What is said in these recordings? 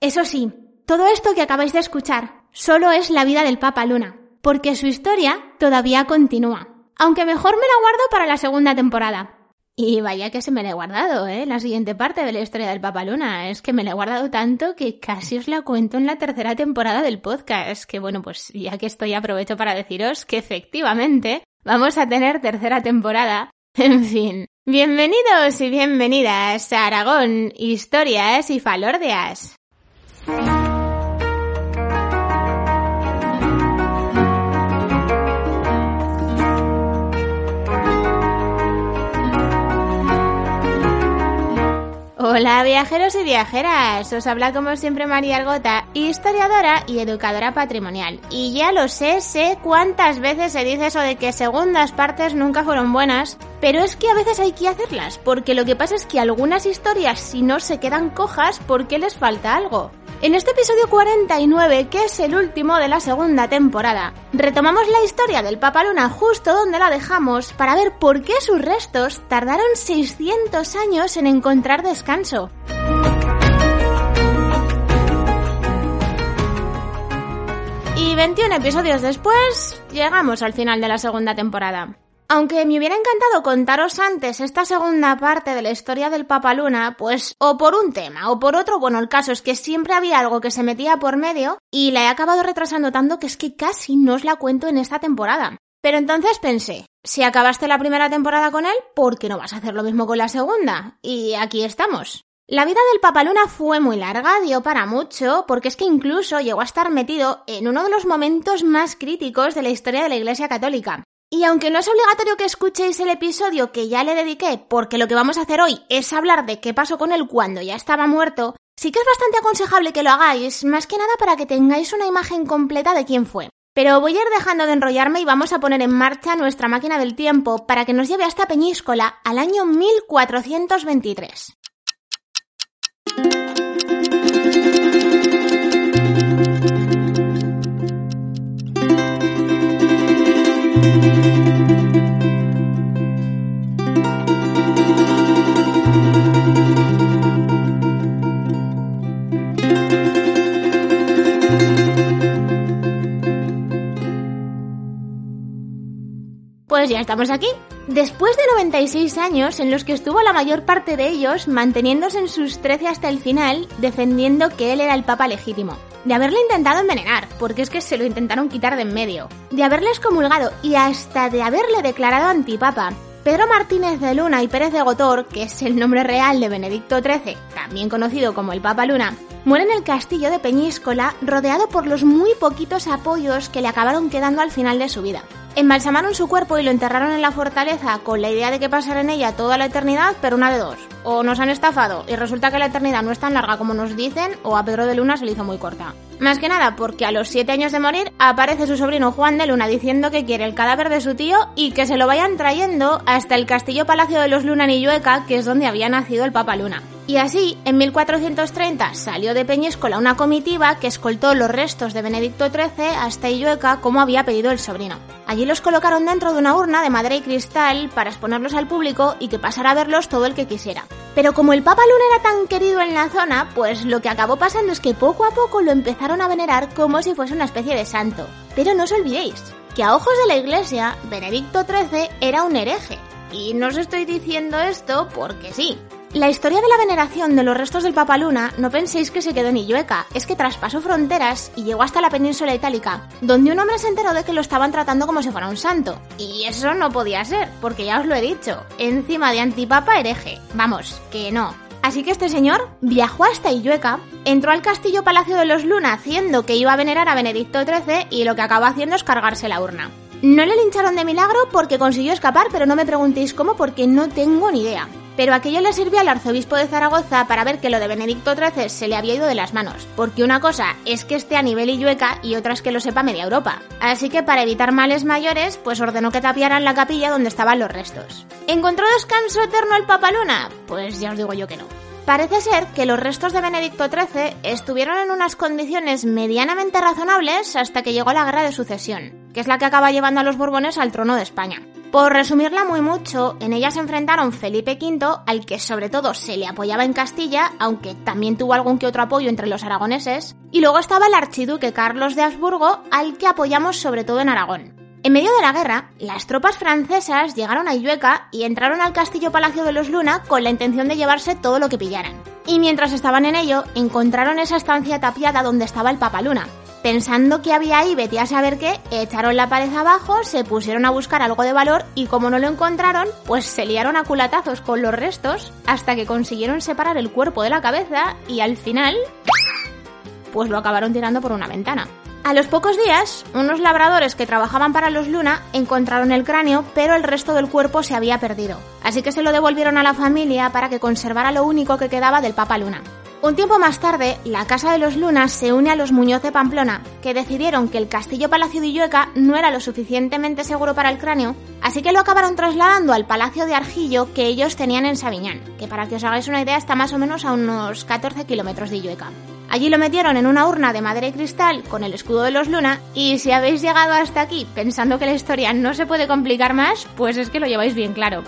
Eso sí, todo esto que acabáis de escuchar solo es la vida del Papa Luna, porque su historia todavía continúa. Aunque mejor me la guardo para la segunda temporada. Y vaya que se me la he guardado, ¿eh? La siguiente parte de la historia del Papa Luna. Es que me la he guardado tanto que casi os la cuento en la tercera temporada del podcast. Que bueno, pues ya que estoy aprovecho para deciros que efectivamente vamos a tener tercera temporada. En fin. Bienvenidos y bienvenidas a Aragón, historias y falordeas. Hola viajeros y viajeras, os habla como siempre María Argota, historiadora y educadora patrimonial. Y ya lo sé, sé cuántas veces se dice eso de que segundas partes nunca fueron buenas, pero es que a veces hay que hacerlas, porque lo que pasa es que algunas historias si no se quedan cojas porque les falta algo. En este episodio 49, que es el último de la segunda temporada, retomamos la historia del Papa Luna justo donde la dejamos para ver por qué sus restos tardaron 600 años en encontrar descanso. Y 21 episodios después, llegamos al final de la segunda temporada. Aunque me hubiera encantado contaros antes esta segunda parte de la historia del Papa Luna, pues o por un tema o por otro, bueno, el caso es que siempre había algo que se metía por medio y la he acabado retrasando tanto que es que casi no os la cuento en esta temporada. Pero entonces pensé, si acabaste la primera temporada con él, ¿por qué no vas a hacer lo mismo con la segunda? Y aquí estamos. La vida del Papaluna fue muy larga, dio para mucho, porque es que incluso llegó a estar metido en uno de los momentos más críticos de la historia de la Iglesia Católica. Y aunque no es obligatorio que escuchéis el episodio que ya le dediqué, porque lo que vamos a hacer hoy es hablar de qué pasó con él cuando ya estaba muerto, sí que es bastante aconsejable que lo hagáis, más que nada para que tengáis una imagen completa de quién fue. Pero voy a ir dejando de enrollarme y vamos a poner en marcha nuestra máquina del tiempo para que nos lleve hasta Peñíscola al año 1423. Pues ya estamos aquí. Después de 96 años en los que estuvo la mayor parte de ellos manteniéndose en sus 13 hasta el final, defendiendo que él era el papa legítimo. De haberle intentado envenenar, porque es que se lo intentaron quitar de en medio. De haberle excomulgado y hasta de haberle declarado antipapa. Pedro Martínez de Luna y Pérez de Gotor, que es el nombre real de Benedicto XIII, también conocido como el Papa Luna, muere en el castillo de Peñíscola rodeado por los muy poquitos apoyos que le acabaron quedando al final de su vida. Embalsamaron su cuerpo y lo enterraron en la fortaleza con la idea de que pasara en ella toda la eternidad, pero una de dos. O nos han estafado y resulta que la eternidad no es tan larga como nos dicen, o a Pedro de Luna se le hizo muy corta. Más que nada porque a los siete años de morir aparece su sobrino Juan de Luna diciendo que quiere el cadáver de su tío y que se lo vayan trayendo hasta el castillo palacio de los Luna Llueca, que es donde había nacido el Papa Luna. Y así, en 1430 salió de Peñíscola una comitiva que escoltó los restos de Benedicto XIII hasta Illueca como había pedido el sobrino. Allí los colocaron dentro de una urna de madera y cristal para exponerlos al público y que pasara a verlos todo el que quisiera. Pero como el Papa Luna era tan querido en la zona, pues lo que acabó pasando es que poco a poco lo empezaron a venerar como si fuese una especie de santo. Pero no os olvidéis que a ojos de la Iglesia, Benedicto XIII era un hereje. Y no os estoy diciendo esto porque sí. La historia de la veneración de los restos del Papa Luna no penséis que se quedó en Illueca, es que traspasó fronteras y llegó hasta la península itálica, donde un hombre se enteró de que lo estaban tratando como si fuera un santo. Y eso no podía ser, porque ya os lo he dicho, encima de antipapa hereje. Vamos, que no. Así que este señor viajó hasta Illueca, entró al castillo Palacio de los Luna haciendo que iba a venerar a Benedicto XIII y lo que acabó haciendo es cargarse la urna. No le lincharon de milagro porque consiguió escapar, pero no me preguntéis cómo porque no tengo ni idea. Pero aquello le sirvió al arzobispo de Zaragoza para ver que lo de Benedicto XIII se le había ido de las manos, porque una cosa es que esté a nivel Illueca y otra es que lo sepa media Europa. Así que para evitar males mayores, pues ordenó que tapiaran la capilla donde estaban los restos. ¿Encontró descanso eterno el Papa Luna? Pues ya os digo yo que no. Parece ser que los restos de Benedicto XIII estuvieron en unas condiciones medianamente razonables hasta que llegó la Guerra de Sucesión, que es la que acaba llevando a los Borbones al trono de España. Por resumirla muy mucho, en ella se enfrentaron Felipe V, al que sobre todo se le apoyaba en Castilla, aunque también tuvo algún que otro apoyo entre los aragoneses, y luego estaba el archiduque Carlos de Habsburgo, al que apoyamos sobre todo en Aragón. En medio de la guerra, las tropas francesas llegaron a Illueca y entraron al castillo Palacio de los Luna con la intención de llevarse todo lo que pillaran. Y mientras estaban en ello, encontraron esa estancia tapiada donde estaba el Papa Luna. Pensando que había ahí, vete a saber qué, echaron la pared abajo, se pusieron a buscar algo de valor y como no lo encontraron, pues se liaron a culatazos con los restos hasta que consiguieron separar el cuerpo de la cabeza y al final, pues lo acabaron tirando por una ventana. A los pocos días, unos labradores que trabajaban para los Luna encontraron el cráneo, pero el resto del cuerpo se había perdido. Así que se lo devolvieron a la familia para que conservara lo único que quedaba del Papa Luna. Un tiempo más tarde, la Casa de los Lunas se une a los Muñoz de Pamplona, que decidieron que el Castillo Palacio de Illueca no era lo suficientemente seguro para el cráneo, así que lo acabaron trasladando al Palacio de Argillo que ellos tenían en Sabiñán, que para que os hagáis una idea está más o menos a unos 14 kilómetros de Illueca. Allí lo metieron en una urna de madera y cristal con el escudo de los Luna y si habéis llegado hasta aquí pensando que la historia no se puede complicar más, pues es que lo lleváis bien claro.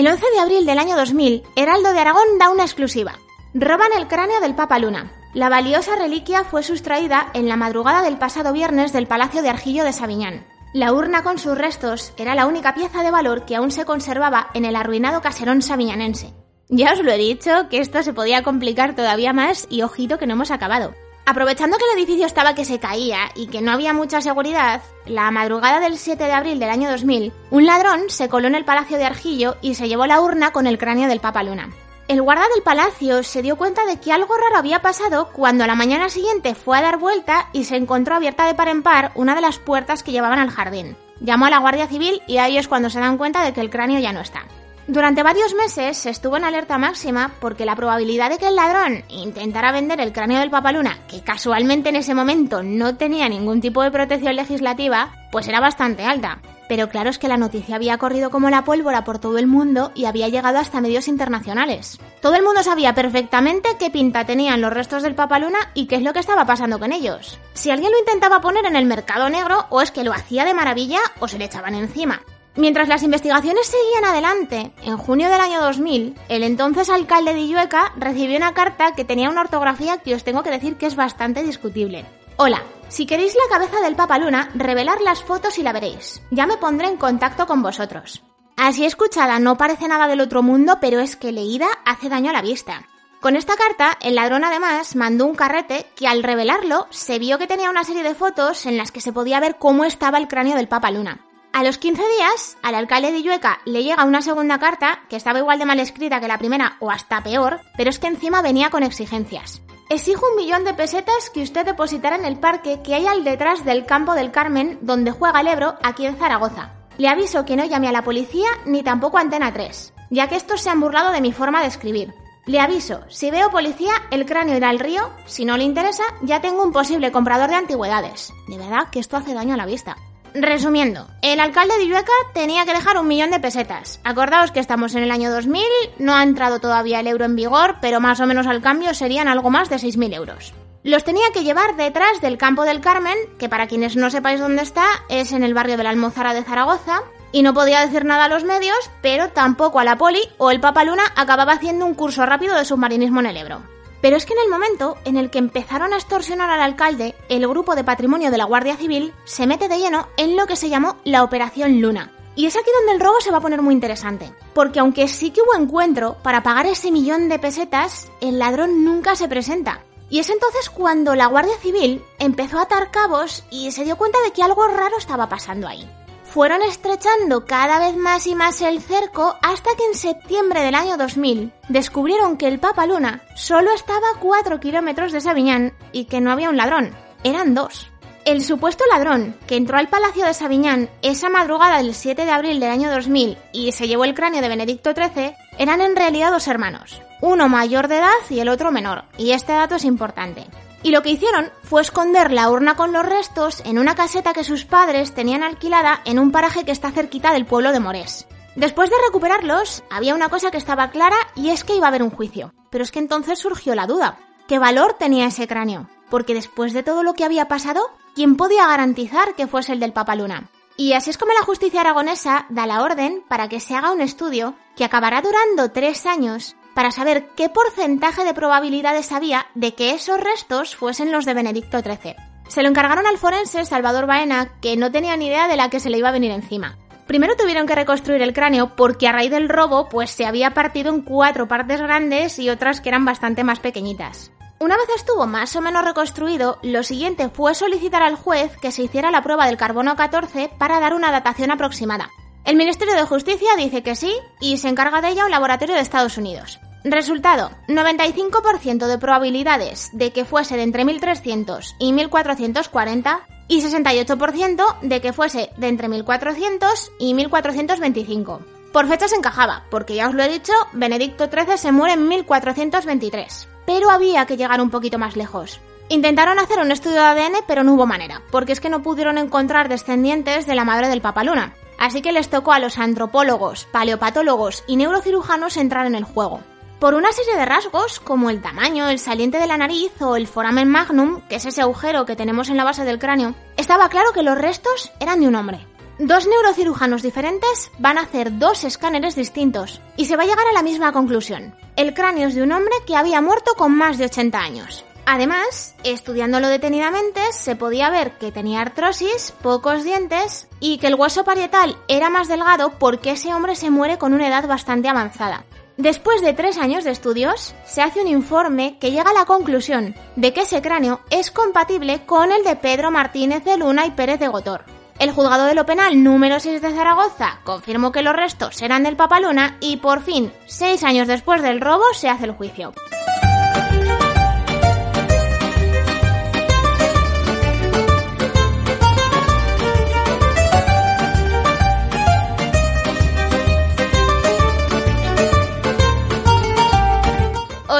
El 11 de abril del año 2000, Heraldo de Aragón da una exclusiva. Roban el cráneo del Papa Luna. La valiosa reliquia fue sustraída en la madrugada del pasado viernes del Palacio de Argillo de Sabiñán. La urna con sus restos era la única pieza de valor que aún se conservaba en el arruinado caserón sabiñanense. Ya os lo he dicho, que esto se podía complicar todavía más y ojito que no hemos acabado. Aprovechando que el edificio estaba que se caía y que no había mucha seguridad, la madrugada del 7 de abril del año 2000, un ladrón se coló en el Palacio de Argillo y se llevó la urna con el cráneo del Papa Luna. El guarda del palacio se dio cuenta de que algo raro había pasado cuando a la mañana siguiente fue a dar vuelta y se encontró abierta de par en par una de las puertas que llevaban al jardín. Llamó a la Guardia Civil y ahí es cuando se dan cuenta de que el cráneo ya no está. Durante varios meses se estuvo en alerta máxima porque la probabilidad de que el ladrón intentara vender el cráneo del Papaluna, que casualmente en ese momento no tenía ningún tipo de protección legislativa, pues era bastante alta. Pero claro es que la noticia había corrido como la pólvora por todo el mundo y había llegado hasta medios internacionales. Todo el mundo sabía perfectamente qué pinta tenían los restos del Papaluna y qué es lo que estaba pasando con ellos. Si alguien lo intentaba poner en el mercado negro, o es que lo hacía de maravilla o se le echaban encima. Mientras las investigaciones seguían adelante, en junio del año 2000, el entonces alcalde de Illueca recibió una carta que tenía una ortografía que os tengo que decir que es bastante discutible. Hola, si queréis la cabeza del Papa Luna, revelar las fotos y la veréis. Ya me pondré en contacto con vosotros. Así escuchada no parece nada del otro mundo, pero es que leída hace daño a la vista. Con esta carta, el ladrón además mandó un carrete que al revelarlo se vio que tenía una serie de fotos en las que se podía ver cómo estaba el cráneo del Papa Luna. A los 15 días, al alcalde de Illueca le llega una segunda carta, que estaba igual de mal escrita que la primera o hasta peor, pero es que encima venía con exigencias. Exijo un millón de pesetas que usted depositará en el parque que hay al detrás del campo del Carmen, donde juega el Ebro, aquí en Zaragoza. Le aviso que no llame a la policía ni tampoco a Antena 3, ya que estos se han burlado de mi forma de escribir. Le aviso, si veo policía, el cráneo irá al río, si no le interesa, ya tengo un posible comprador de antigüedades. De verdad que esto hace daño a la vista. Resumiendo, el alcalde de Illueca tenía que dejar un millón de pesetas. Acordaos que estamos en el año 2000, no ha entrado todavía el euro en vigor, pero más o menos al cambio serían algo más de 6.000 euros. Los tenía que llevar detrás del campo del Carmen, que para quienes no sepáis dónde está, es en el barrio de la Almozara de Zaragoza, y no podía decir nada a los medios, pero tampoco a la poli o el Papa Luna acababa haciendo un curso rápido de submarinismo en el Ebro. Pero es que en el momento en el que empezaron a extorsionar al alcalde, el grupo de patrimonio de la Guardia Civil se mete de lleno en lo que se llamó la Operación Luna. Y es aquí donde el robo se va a poner muy interesante, porque aunque sí que hubo encuentro para pagar ese millón de pesetas, el ladrón nunca se presenta. Y es entonces cuando la Guardia Civil empezó a atar cabos y se dio cuenta de que algo raro estaba pasando ahí. Fueron estrechando cada vez más y más el cerco hasta que en septiembre del año 2000 descubrieron que el Papa Luna solo estaba a 4 kilómetros de Sabiñán y que no había un ladrón, eran dos. El supuesto ladrón que entró al Palacio de Sabiñán esa madrugada del 7 de abril del año 2000 y se llevó el cráneo de Benedicto XIII eran en realidad dos hermanos, uno mayor de edad y el otro menor, y este dato es importante. Y lo que hicieron fue esconder la urna con los restos en una caseta que sus padres tenían alquilada en un paraje que está cerquita del pueblo de Morés. Después de recuperarlos, había una cosa que estaba clara y es que iba a haber un juicio. Pero es que entonces surgió la duda. ¿Qué valor tenía ese cráneo? Porque después de todo lo que había pasado, ¿quién podía garantizar que fuese el del Papaluna? Y así es como la justicia aragonesa da la orden para que se haga un estudio que acabará durando tres años para saber qué porcentaje de probabilidades había de que esos restos fuesen los de Benedicto XIII. Se lo encargaron al forense Salvador Baena, que no tenía ni idea de la que se le iba a venir encima. Primero tuvieron que reconstruir el cráneo porque a raíz del robo pues se había partido en cuatro partes grandes y otras que eran bastante más pequeñitas. Una vez estuvo más o menos reconstruido, lo siguiente fue solicitar al juez que se hiciera la prueba del carbono 14 para dar una datación aproximada. El Ministerio de Justicia dice que sí y se encarga de ella un laboratorio de Estados Unidos. Resultado, 95% de probabilidades de que fuese de entre 1300 y 1440 y 68% de que fuese de entre 1400 y 1425. Por fechas encajaba, porque ya os lo he dicho, Benedicto XIII se muere en 1423 pero había que llegar un poquito más lejos. Intentaron hacer un estudio de ADN, pero no hubo manera, porque es que no pudieron encontrar descendientes de la madre del Papaluna. Así que les tocó a los antropólogos, paleopatólogos y neurocirujanos entrar en el juego. Por una serie de rasgos, como el tamaño, el saliente de la nariz o el foramen magnum, que es ese agujero que tenemos en la base del cráneo, estaba claro que los restos eran de un hombre. Dos neurocirujanos diferentes van a hacer dos escáneres distintos y se va a llegar a la misma conclusión. El cráneo es de un hombre que había muerto con más de 80 años. Además, estudiándolo detenidamente, se podía ver que tenía artrosis, pocos dientes y que el hueso parietal era más delgado porque ese hombre se muere con una edad bastante avanzada. Después de tres años de estudios, se hace un informe que llega a la conclusión de que ese cráneo es compatible con el de Pedro Martínez de Luna y Pérez de Gotor, el juzgado de lo penal número 6 de Zaragoza confirmó que los restos eran del Papaluna y por fin, seis años después del robo, se hace el juicio.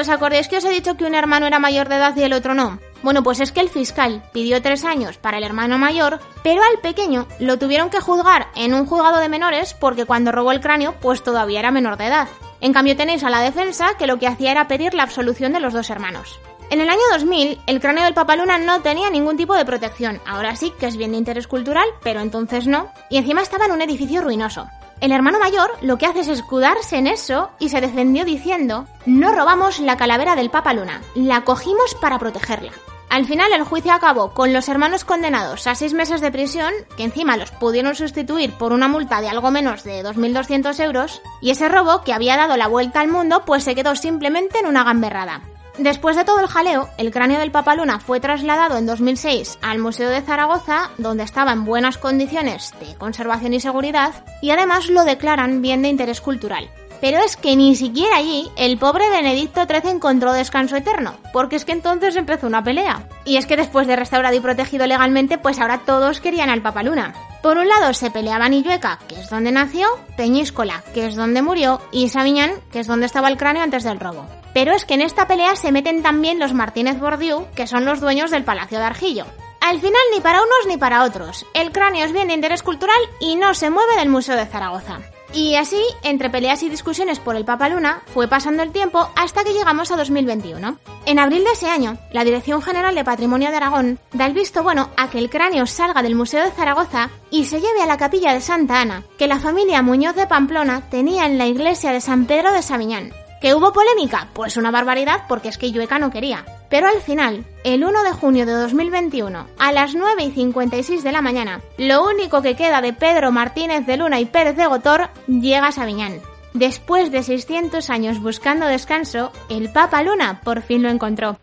¿Os acordáis que os he dicho que un hermano era mayor de edad y el otro no? Bueno, pues es que el fiscal pidió tres años para el hermano mayor, pero al pequeño lo tuvieron que juzgar en un juzgado de menores porque cuando robó el cráneo, pues todavía era menor de edad. En cambio tenéis a la defensa que lo que hacía era pedir la absolución de los dos hermanos. En el año 2000, el cráneo del Papaluna no tenía ningún tipo de protección. Ahora sí que es bien de interés cultural, pero entonces no. Y encima estaba en un edificio ruinoso. El hermano mayor lo que hace es escudarse en eso y se defendió diciendo, no robamos la calavera del Papa Luna, la cogimos para protegerla. Al final el juicio acabó con los hermanos condenados a seis meses de prisión, que encima los pudieron sustituir por una multa de algo menos de 2.200 euros, y ese robo, que había dado la vuelta al mundo, pues se quedó simplemente en una gamberrada. Después de todo el jaleo, el cráneo del Papaluna fue trasladado en 2006 al Museo de Zaragoza, donde estaba en buenas condiciones de conservación y seguridad, y además lo declaran bien de interés cultural. Pero es que ni siquiera allí el pobre Benedicto XIII encontró descanso eterno, porque es que entonces empezó una pelea. Y es que después de restaurado y protegido legalmente, pues ahora todos querían al Papaluna. Por un lado se peleaban Illueca, que es donde nació, Peñíscola, que es donde murió, y Sabiñán, que es donde estaba el cráneo antes del robo. Pero es que en esta pelea se meten también los Martínez Bordiú, que son los dueños del Palacio de Argillo. Al final ni para unos ni para otros. El cráneo es bien de interés cultural y no se mueve del Museo de Zaragoza. Y así, entre peleas y discusiones por el Papa Luna, fue pasando el tiempo hasta que llegamos a 2021. En abril de ese año, la Dirección General de Patrimonio de Aragón da el visto bueno a que el cráneo salga del Museo de Zaragoza y se lleve a la capilla de Santa Ana, que la familia Muñoz de Pamplona tenía en la iglesia de San Pedro de Sabiñán. ¿Que hubo polémica? Pues una barbaridad porque es que Llueca no quería. Pero al final, el 1 de junio de 2021, a las 9 y 56 de la mañana, lo único que queda de Pedro Martínez de Luna y Pérez de Gotor llega a Sabiñán. Después de 600 años buscando descanso, el Papa Luna por fin lo encontró.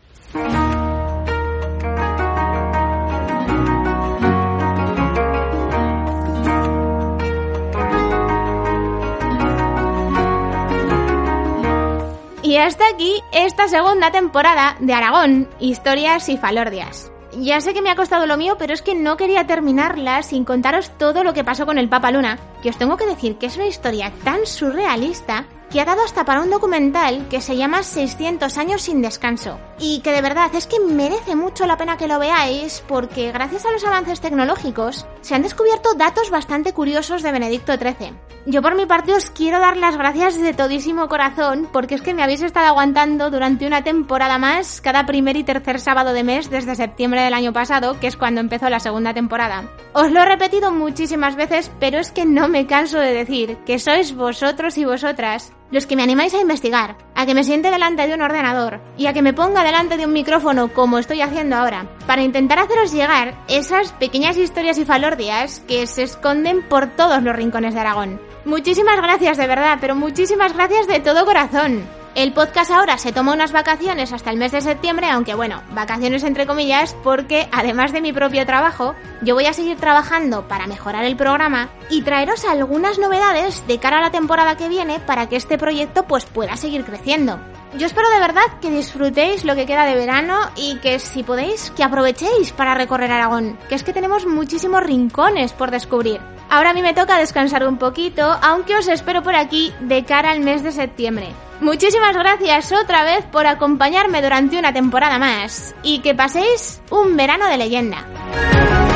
Hasta aquí esta segunda temporada de Aragón, Historias y Falordias. Ya sé que me ha costado lo mío, pero es que no quería terminarla sin contaros todo lo que pasó con el Papa Luna, que os tengo que decir que es una historia tan surrealista que ha dado hasta para un documental que se llama 600 años sin descanso. Y que de verdad es que merece mucho la pena que lo veáis porque gracias a los avances tecnológicos se han descubierto datos bastante curiosos de Benedicto XIII. Yo por mi parte os quiero dar las gracias de todísimo corazón porque es que me habéis estado aguantando durante una temporada más cada primer y tercer sábado de mes desde septiembre del año pasado, que es cuando empezó la segunda temporada. Os lo he repetido muchísimas veces, pero es que no me canso de decir que sois vosotros y vosotras los que me animáis a investigar, a que me siente delante de un ordenador y a que me ponga delante de un micrófono como estoy haciendo ahora, para intentar haceros llegar esas pequeñas historias y falordias que se esconden por todos los rincones de Aragón. Muchísimas gracias de verdad, pero muchísimas gracias de todo corazón. El podcast ahora se toma unas vacaciones hasta el mes de septiembre, aunque bueno, vacaciones entre comillas, porque además de mi propio trabajo, yo voy a seguir trabajando para mejorar el programa y traeros algunas novedades de cara a la temporada que viene para que este proyecto pues pueda seguir creciendo. Yo espero de verdad que disfrutéis lo que queda de verano y que si podéis, que aprovechéis para recorrer Aragón, que es que tenemos muchísimos rincones por descubrir. Ahora a mí me toca descansar un poquito, aunque os espero por aquí de cara al mes de septiembre. Muchísimas gracias otra vez por acompañarme durante una temporada más y que paséis un verano de leyenda.